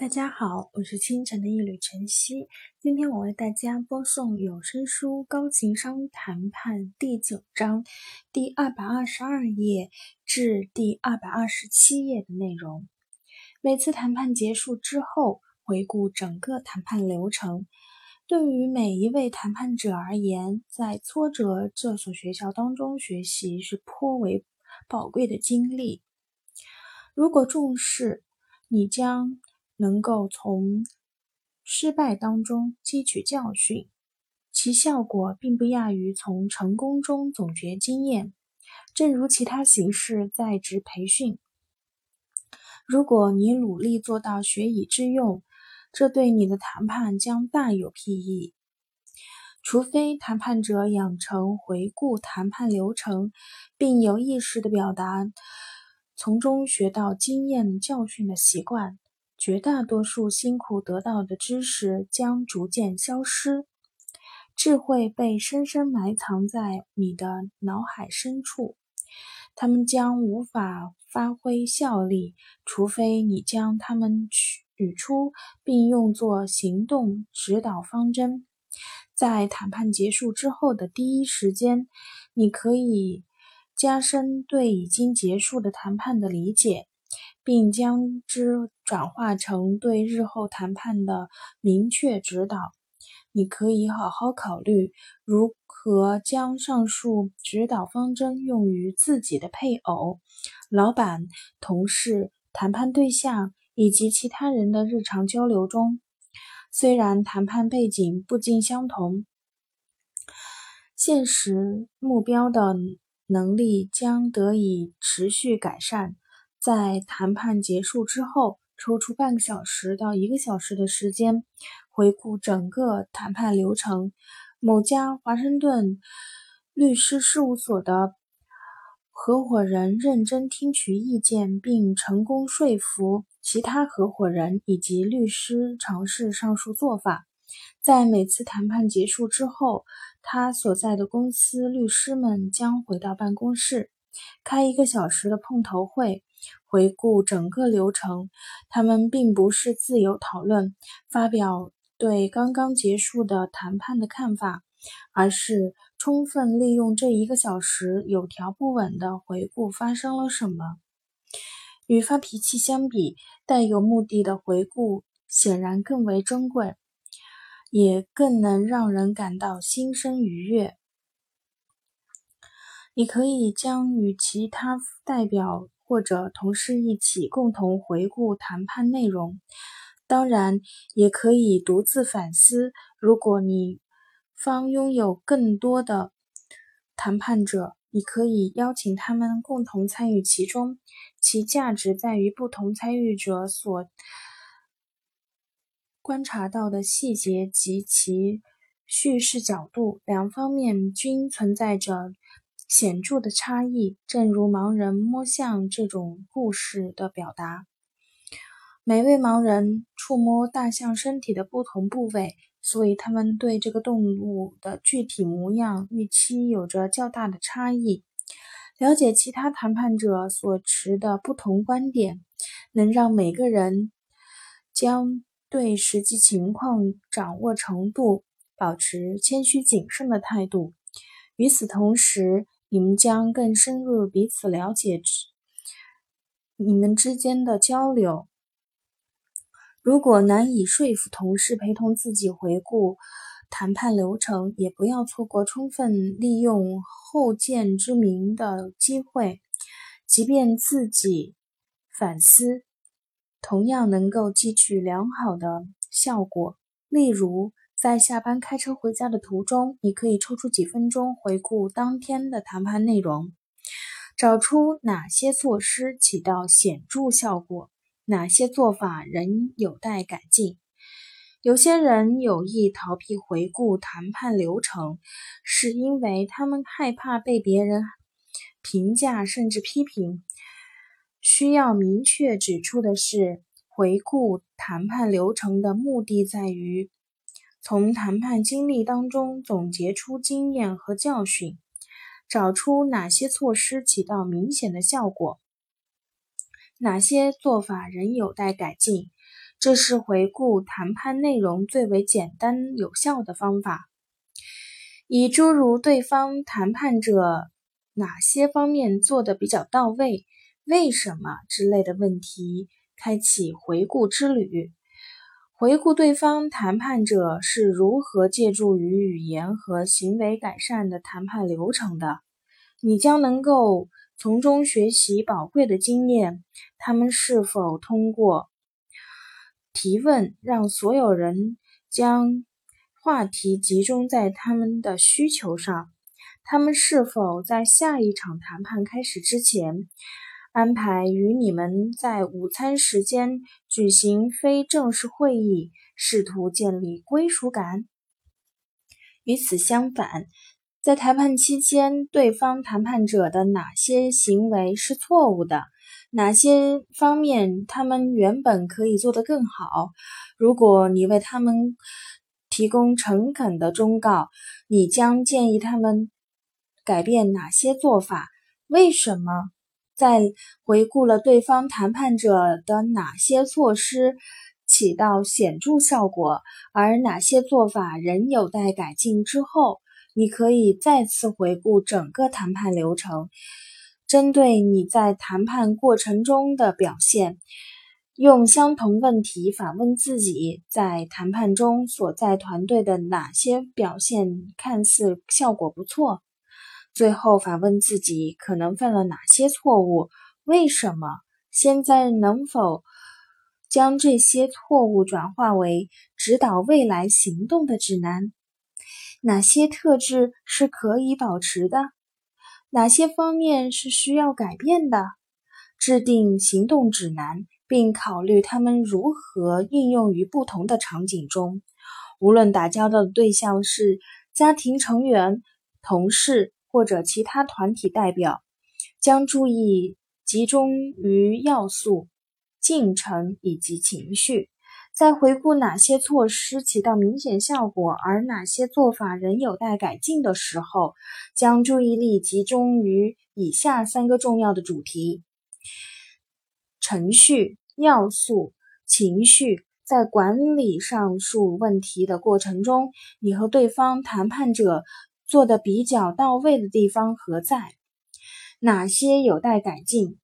大家好，我是清晨的一缕晨曦。今天我为大家播送有声书《高情商谈判》第九章第二百二十二页至第二百二十七页的内容。每次谈判结束之后，回顾整个谈判流程，对于每一位谈判者而言，在挫折这所学校当中学习是颇为宝贵的经历。如果重视，你将。能够从失败当中汲取教训，其效果并不亚于从成功中总结经验。正如其他形式在职培训，如果你努力做到学以致用，这对你的谈判将大有裨益。除非谈判者养成回顾谈判流程，并有意识的表达从中学到经验教训的习惯。绝大多数辛苦得到的知识将逐渐消失，智慧被深深埋藏在你的脑海深处，他们将无法发挥效力，除非你将它们取出并用作行动指导方针。在谈判结束之后的第一时间，你可以加深对已经结束的谈判的理解。并将之转化成对日后谈判的明确指导。你可以好好考虑如何将上述指导方针用于自己的配偶、老板、同事、谈判对象以及其他人的日常交流中。虽然谈判背景不尽相同，现实目标的能力将得以持续改善。在谈判结束之后，抽出半个小时到一个小时的时间，回顾整个谈判流程。某家华盛顿律师事务所的合伙人认真听取意见，并成功说服其他合伙人以及律师尝试上述做法。在每次谈判结束之后，他所在的公司律师们将回到办公室，开一个小时的碰头会。回顾整个流程，他们并不是自由讨论、发表对刚刚结束的谈判的看法，而是充分利用这一个小时，有条不紊地回顾发生了什么。与发脾气相比，带有目的的回顾显然更为珍贵，也更能让人感到心生愉悦。你可以将与其他代表。或者同事一起共同回顾谈判内容，当然也可以独自反思。如果你方拥有更多的谈判者，你可以邀请他们共同参与其中。其价值在于不同参与者所观察到的细节及其叙事角度，两方面均存在着。显著的差异，正如盲人摸象这种故事的表达。每位盲人触摸大象身体的不同部位，所以他们对这个动物的具体模样预期有着较大的差异。了解其他谈判者所持的不同观点，能让每个人将对实际情况掌握程度保持谦虚谨慎的态度。与此同时，你们将更深入彼此了解你们之间的交流。如果难以说服同事陪同自己回顾谈判流程，也不要错过充分利用后见之明的机会。即便自己反思，同样能够汲取良好的效果。例如。在下班开车回家的途中，你可以抽出几分钟回顾当天的谈判内容，找出哪些措施起到显著效果，哪些做法仍有待改进。有些人有意逃避回顾谈判流程，是因为他们害怕被别人评价甚至批评。需要明确指出的是，回顾谈判流程的目的在于。从谈判经历当中总结出经验和教训，找出哪些措施起到明显的效果，哪些做法仍有待改进。这是回顾谈判内容最为简单有效的方法。以诸如对方谈判者哪些方面做的比较到位、为什么之类的问题，开启回顾之旅。回顾对方谈判者是如何借助于语言和行为改善的谈判流程的，你将能够从中学习宝贵的经验。他们是否通过提问让所有人将话题集中在他们的需求上？他们是否在下一场谈判开始之前？安排与你们在午餐时间举行非正式会议，试图建立归属感。与此相反，在谈判期间，对方谈判者的哪些行为是错误的？哪些方面他们原本可以做得更好？如果你为他们提供诚恳的忠告，你将建议他们改变哪些做法？为什么？在回顾了对方谈判者的哪些措施起到显著效果，而哪些做法仍有待改进之后，你可以再次回顾整个谈判流程，针对你在谈判过程中的表现，用相同问题反问自己，在谈判中所在团队的哪些表现看似效果不错。最后反问自己可能犯了哪些错误？为什么？现在能否将这些错误转化为指导未来行动的指南？哪些特质是可以保持的？哪些方面是需要改变的？制定行动指南，并考虑他们如何应用于不同的场景中。无论打交道的对象是家庭成员、同事。或者其他团体代表将注意集中于要素、进程以及情绪。在回顾哪些措施起到明显效果，而哪些做法仍有待改进的时候，将注意力集中于以下三个重要的主题：程序、要素、情绪。在管理上述问题的过程中，你和对方谈判者。做的比较到位的地方何在？哪些有待改进？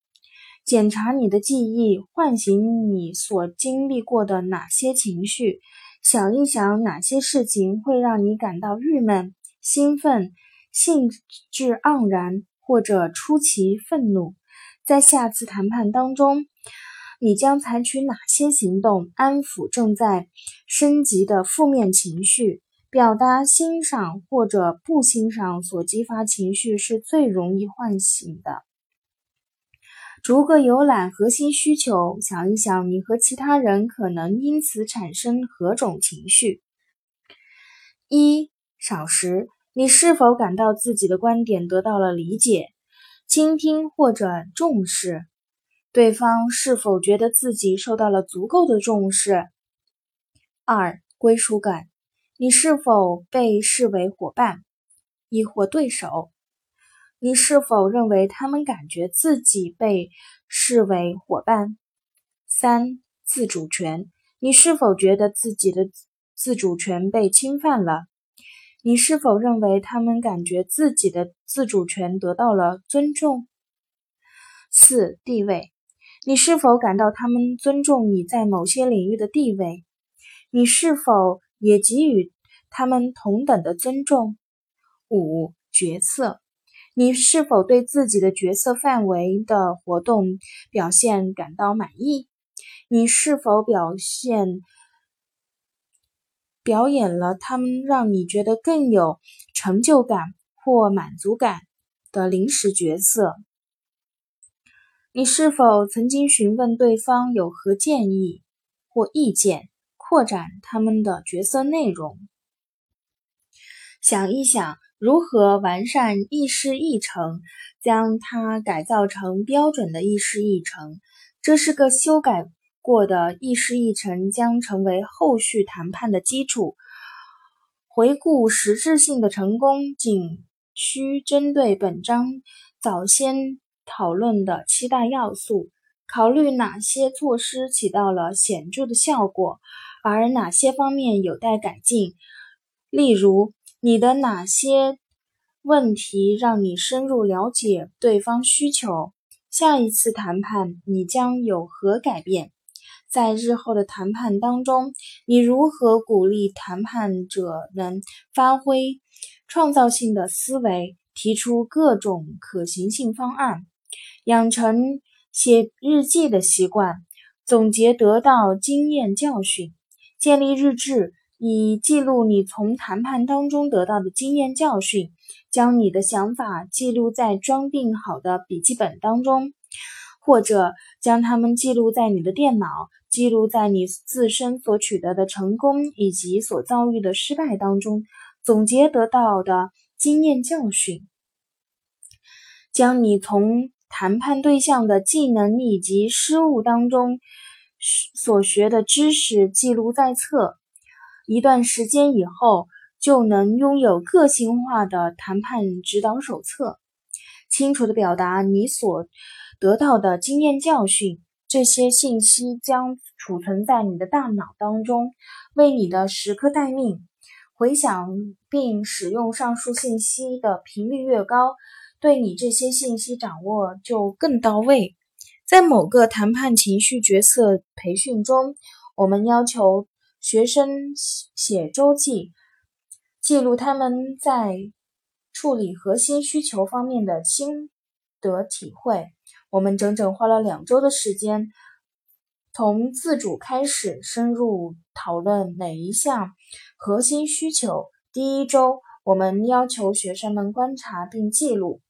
检查你的记忆，唤醒你所经历过的哪些情绪？想一想哪些事情会让你感到郁闷、兴奋、兴致盎然，或者出奇愤怒？在下次谈判当中，你将采取哪些行动安抚正在升级的负面情绪？表达欣赏或者不欣赏所激发情绪是最容易唤醒的。逐个游览核心需求，想一想你和其他人可能因此产生何种情绪。一少时，你是否感到自己的观点得到了理解、倾听或者重视？对方是否觉得自己受到了足够的重视？二归属感。你是否被视为伙伴，亦或对手？你是否认为他们感觉自己被视为伙伴？三、自主权。你是否觉得自己的自主权被侵犯了？你是否认为他们感觉自己的自主权得到了尊重？四、地位。你是否感到他们尊重你在某些领域的地位？你是否？也给予他们同等的尊重。五、角色，你是否对自己的角色范围的活动表现感到满意？你是否表现表演了他们让你觉得更有成就感或满足感的临时角色？你是否曾经询问对方有何建议或意见？扩展他们的角色内容，想一想如何完善议事议程，将它改造成标准的议事议程。这是个修改过的议事议程，将成为后续谈判的基础。回顾实质性的成功，仅需针对本章早先讨论的七大要素考虑哪些措施起到了显著的效果，而哪些方面有待改进。例如，你的哪些问题让你深入了解对方需求？下一次谈判你将有何改变？在日后的谈判当中，你如何鼓励谈判者能发挥创造性的思维，提出各种可行性方案，养成写日记的习惯，总结得到经验教训，建立日志，以记录你从谈判当中得到的经验教训，将你的想法记录在装订好的笔记本当中。或者将它们记录在你的电脑，记录在你自身所取得的成功以及所遭遇的失败当中，总结得到的经验教训，将你从谈判对象的技能以及失误当中所学的知识记录在册。一段时间以后，就能拥有个性化的谈判指导手册，清楚的表达你所。得到的经验教训，这些信息将储存在你的大脑当中，为你的时刻待命。回想并使用上述信息的频率越高，对你这些信息掌握就更到位。在某个谈判情绪角色培训中，我们要求学生写周记，记录他们在处理核心需求方面的心得体会。我们整整花了两周的时间，从自主开始，深入讨论每一项核心需求。第一周，我们要求学生们观察并记录，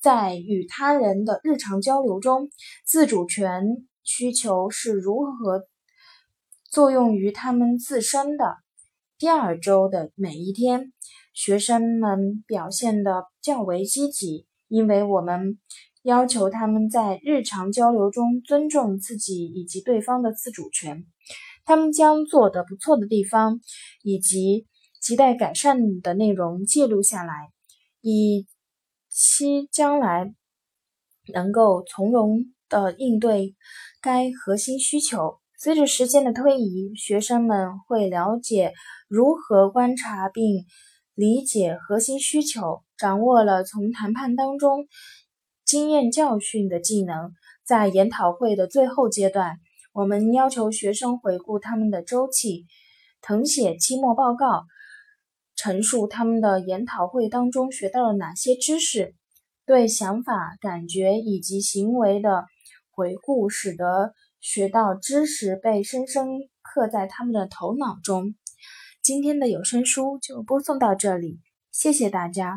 在与他人的日常交流中，自主权需求是如何作用于他们自身的。第二周的每一天，学生们表现得较为积极，因为我们。要求他们在日常交流中尊重自己以及对方的自主权。他们将做得不错的地方以及亟待改善的内容记录下来，以期将来能够从容的应对该核心需求。随着时间的推移，学生们会了解如何观察并理解核心需求，掌握了从谈判当中。经验教训的技能，在研讨会的最后阶段，我们要求学生回顾他们的周期，誊写期末报告，陈述他们的研讨会当中学到了哪些知识。对想法、感觉以及行为的回顾，使得学到知识被深深刻在他们的头脑中。今天的有声书就播送到这里，谢谢大家。